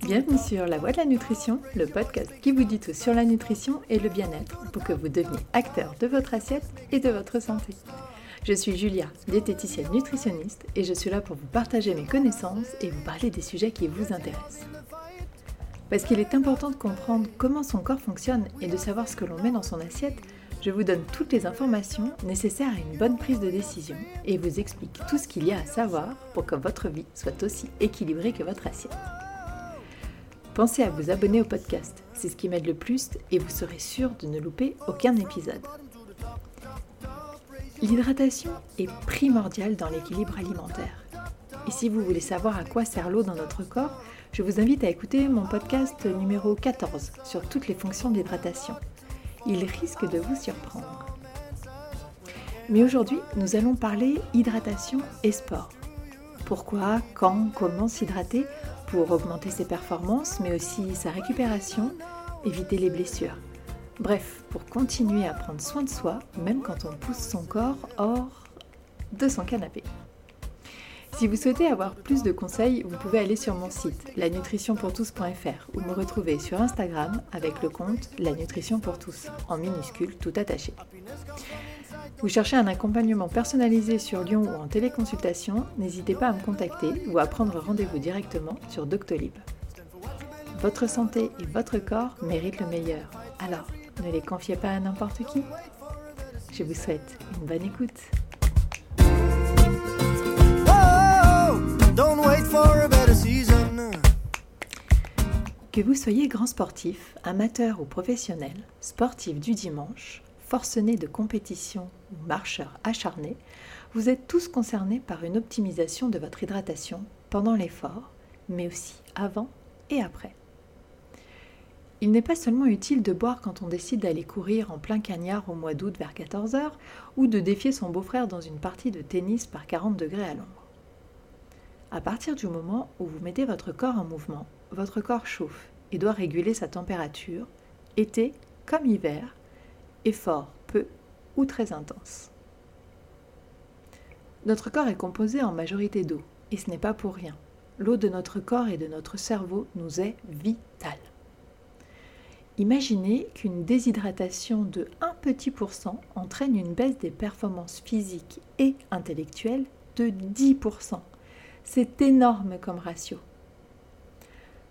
Bienvenue sur La Voix de la Nutrition, le podcast qui vous dit tout sur la nutrition et le bien-être pour que vous deveniez acteur de votre assiette et de votre santé. Je suis Julia, diététicienne nutritionniste et je suis là pour vous partager mes connaissances et vous parler des sujets qui vous intéressent. Parce qu'il est important de comprendre comment son corps fonctionne et de savoir ce que l'on met dans son assiette, je vous donne toutes les informations nécessaires à une bonne prise de décision et vous explique tout ce qu'il y a à savoir pour que votre vie soit aussi équilibrée que votre assiette. Pensez à vous abonner au podcast, c'est ce qui m'aide le plus et vous serez sûr de ne louper aucun épisode. L'hydratation est primordiale dans l'équilibre alimentaire. Et si vous voulez savoir à quoi sert l'eau dans notre corps, je vous invite à écouter mon podcast numéro 14 sur toutes les fonctions d'hydratation il risque de vous surprendre. Mais aujourd'hui, nous allons parler hydratation et sport. Pourquoi, quand, comment s'hydrater pour augmenter ses performances, mais aussi sa récupération, éviter les blessures. Bref, pour continuer à prendre soin de soi, même quand on pousse son corps hors de son canapé. Si vous souhaitez avoir plus de conseils, vous pouvez aller sur mon site lanutritionpourtous.fr ou me retrouver sur Instagram avec le compte La Nutrition pour tous, en minuscule tout attaché. Vous cherchez un accompagnement personnalisé sur Lyon ou en téléconsultation, n'hésitez pas à me contacter ou à prendre rendez-vous directement sur Doctolib. Votre santé et votre corps méritent le meilleur, alors ne les confiez pas à n'importe qui. Je vous souhaite une bonne écoute. Que vous soyez grand sportif, amateur ou professionnel, sportif du dimanche, forcené de compétition ou marcheur acharné, vous êtes tous concernés par une optimisation de votre hydratation pendant l'effort, mais aussi avant et après. Il n'est pas seulement utile de boire quand on décide d'aller courir en plein cagnard au mois d'août vers 14h ou de défier son beau-frère dans une partie de tennis par 40 degrés à l'ombre. À partir du moment où vous mettez votre corps en mouvement, votre corps chauffe et doit réguler sa température, été comme hiver, effort peu ou très intense. Notre corps est composé en majorité d'eau, et ce n'est pas pour rien. L'eau de notre corps et de notre cerveau nous est vitale. Imaginez qu'une déshydratation de 1 petit pourcent entraîne une baisse des performances physiques et intellectuelles de 10%. C'est énorme comme ratio.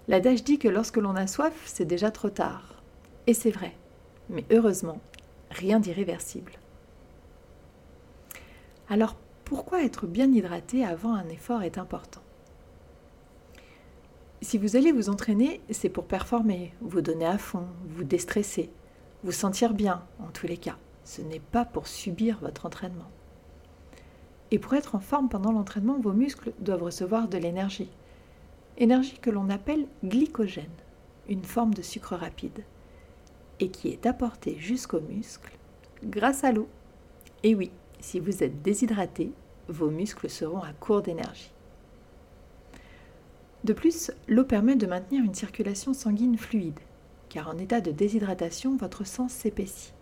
L'adage dit que lorsque l'on a soif, c'est déjà trop tard. Et c'est vrai. Mais heureusement, rien d'irréversible. Alors pourquoi être bien hydraté avant un effort est important? Si vous allez vous entraîner, c'est pour performer, vous donner à fond, vous déstresser, vous sentir bien en tous les cas. Ce n'est pas pour subir votre entraînement. Et pour être en forme pendant l'entraînement, vos muscles doivent recevoir de l'énergie. Énergie que l'on appelle glycogène, une forme de sucre rapide, et qui est apportée jusqu'aux muscles grâce à l'eau. Et oui, si vous êtes déshydraté, vos muscles seront à court d'énergie. De plus, l'eau permet de maintenir une circulation sanguine fluide, car en état de déshydratation, votre sang s'épaissit.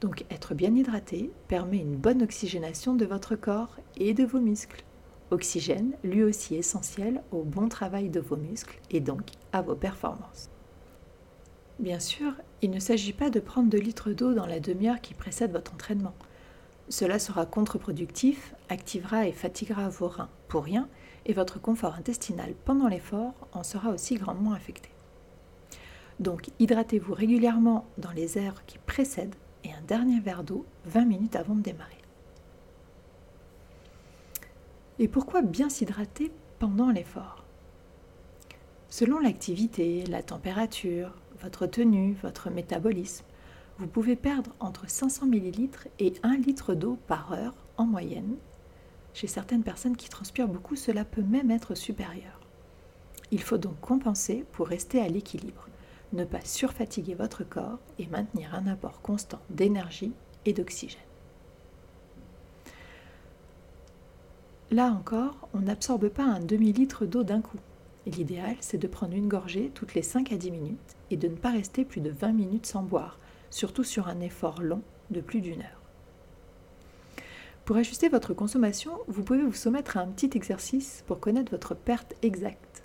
Donc être bien hydraté permet une bonne oxygénation de votre corps et de vos muscles. Oxygène, lui aussi essentiel au bon travail de vos muscles et donc à vos performances. Bien sûr, il ne s'agit pas de prendre 2 litres d'eau dans la demi-heure qui précède votre entraînement. Cela sera contre-productif, activera et fatiguera vos reins pour rien, et votre confort intestinal pendant l'effort en sera aussi grandement affecté. Donc hydratez-vous régulièrement dans les heures qui précèdent et un dernier verre d'eau 20 minutes avant de démarrer. Et pourquoi bien s'hydrater pendant l'effort? Selon l'activité, la température, votre tenue, votre métabolisme, vous pouvez perdre entre 500 ml et 1 litre d'eau par heure en moyenne. Chez certaines personnes qui transpirent beaucoup, cela peut même être supérieur. Il faut donc compenser pour rester à l'équilibre ne pas surfatiguer votre corps et maintenir un apport constant d'énergie et d'oxygène. Là encore, on n'absorbe pas un demi-litre d'eau d'un coup. L'idéal, c'est de prendre une gorgée toutes les 5 à 10 minutes et de ne pas rester plus de 20 minutes sans boire, surtout sur un effort long de plus d'une heure. Pour ajuster votre consommation, vous pouvez vous soumettre à un petit exercice pour connaître votre perte exacte.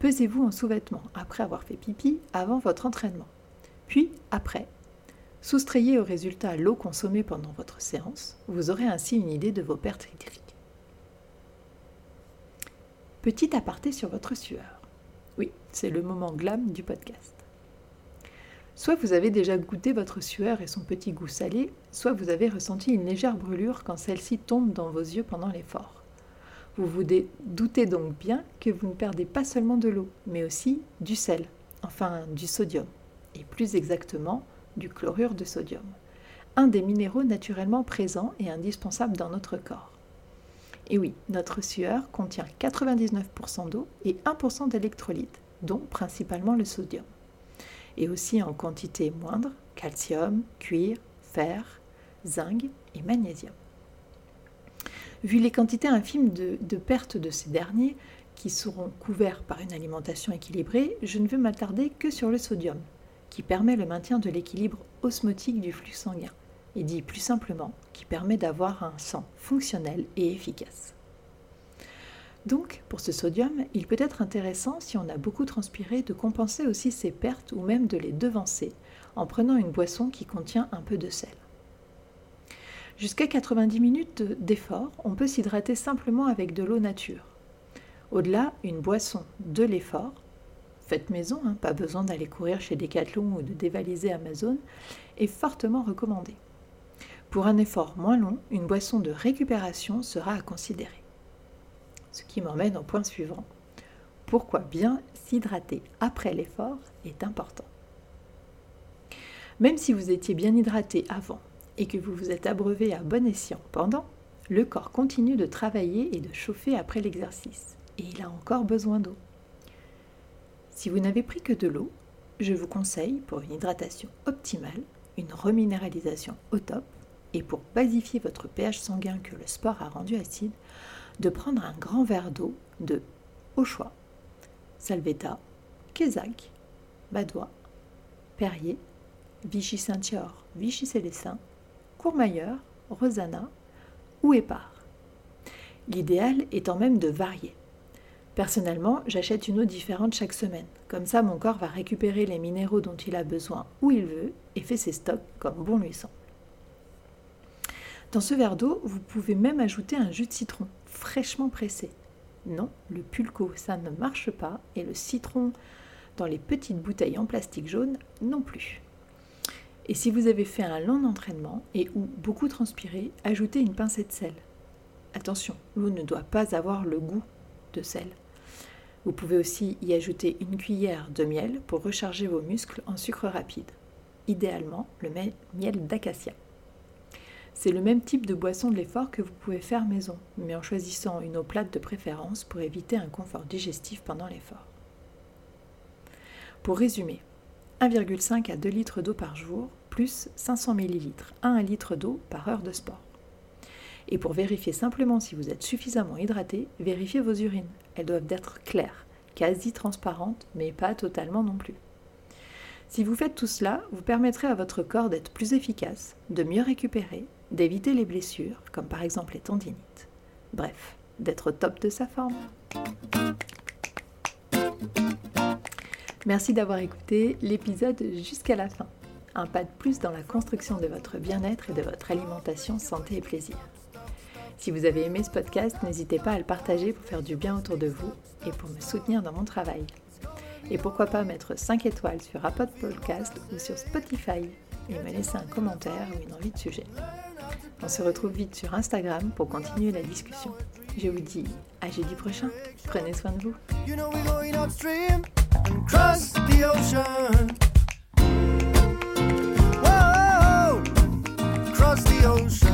Pesez-vous en sous-vêtements après avoir fait pipi avant votre entraînement. Puis, après, soustrayez au résultat l'eau consommée pendant votre séance. Vous aurez ainsi une idée de vos pertes. Petit aparté sur votre sueur. Oui, c'est le moment glam du podcast. Soit vous avez déjà goûté votre sueur et son petit goût salé, soit vous avez ressenti une légère brûlure quand celle-ci tombe dans vos yeux pendant l'effort. Vous vous doutez donc bien que vous ne perdez pas seulement de l'eau, mais aussi du sel, enfin du sodium, et plus exactement du chlorure de sodium, un des minéraux naturellement présents et indispensables dans notre corps. Et oui, notre sueur contient 99% d'eau et 1% d'électrolytes, dont principalement le sodium et aussi en quantité moindre calcium, cuir, fer, zinc et magnésium. Vu les quantités infimes de, de perte de ces derniers, qui seront couverts par une alimentation équilibrée, je ne veux m'attarder que sur le sodium, qui permet le maintien de l'équilibre osmotique du flux sanguin, et dit plus simplement, qui permet d'avoir un sang fonctionnel et efficace. Donc, pour ce sodium, il peut être intéressant, si on a beaucoup transpiré, de compenser aussi ces pertes ou même de les devancer en prenant une boisson qui contient un peu de sel. Jusqu'à 90 minutes d'effort, on peut s'hydrater simplement avec de l'eau nature. Au-delà, une boisson de l'effort, faite maison, hein, pas besoin d'aller courir chez Decathlon ou de dévaliser Amazon, est fortement recommandée. Pour un effort moins long, une boisson de récupération sera à considérer. Ce qui m'emmène au point suivant. Pourquoi bien s'hydrater après l'effort est important. Même si vous étiez bien hydraté avant et que vous vous êtes abreuvé à bon escient pendant, le corps continue de travailler et de chauffer après l'exercice, et il a encore besoin d'eau. Si vous n'avez pris que de l'eau, je vous conseille, pour une hydratation optimale, une reminéralisation au top, et pour basifier votre pH sanguin que le sport a rendu acide, de prendre un grand verre d'eau de au choix Salvetta, Kézac, Badois, Perrier, Vichy-Saint-Thior, Vichy-Célestin, Courmayeur, Rosanna ou Épar. L'idéal étant même de varier. Personnellement, j'achète une eau différente chaque semaine. Comme ça, mon corps va récupérer les minéraux dont il a besoin où il veut et fait ses stocks comme bon lui semble. Dans ce verre d'eau, vous pouvez même ajouter un jus de citron fraîchement pressé. Non, le pulco, ça ne marche pas, et le citron dans les petites bouteilles en plastique jaune non plus. Et si vous avez fait un long entraînement et ou beaucoup transpiré, ajoutez une pincée de sel. Attention, l'eau ne doit pas avoir le goût de sel. Vous pouvez aussi y ajouter une cuillère de miel pour recharger vos muscles en sucre rapide. Idéalement, le miel d'acacia. C'est le même type de boisson de l'effort que vous pouvez faire maison, mais en choisissant une eau plate de préférence pour éviter un confort digestif pendant l'effort. Pour résumer, 1,5 à 2 litres d'eau par jour, plus 500 ml à 1 litre d'eau par heure de sport. Et pour vérifier simplement si vous êtes suffisamment hydraté, vérifiez vos urines. Elles doivent être claires, quasi transparentes, mais pas totalement non plus. Si vous faites tout cela, vous permettrez à votre corps d'être plus efficace, de mieux récupérer d'éviter les blessures, comme par exemple les tendinites. Bref, d'être au top de sa forme. Merci d'avoir écouté l'épisode jusqu'à la fin. Un pas de plus dans la construction de votre bien-être et de votre alimentation santé et plaisir. Si vous avez aimé ce podcast, n'hésitez pas à le partager pour faire du bien autour de vous et pour me soutenir dans mon travail. Et pourquoi pas mettre 5 étoiles sur Apple Podcast ou sur Spotify et me laisser un commentaire ou une envie de sujet. On se retrouve vite sur Instagram pour continuer la discussion. Je vous dis à jeudi prochain. Prenez soin de vous. Cross the ocean.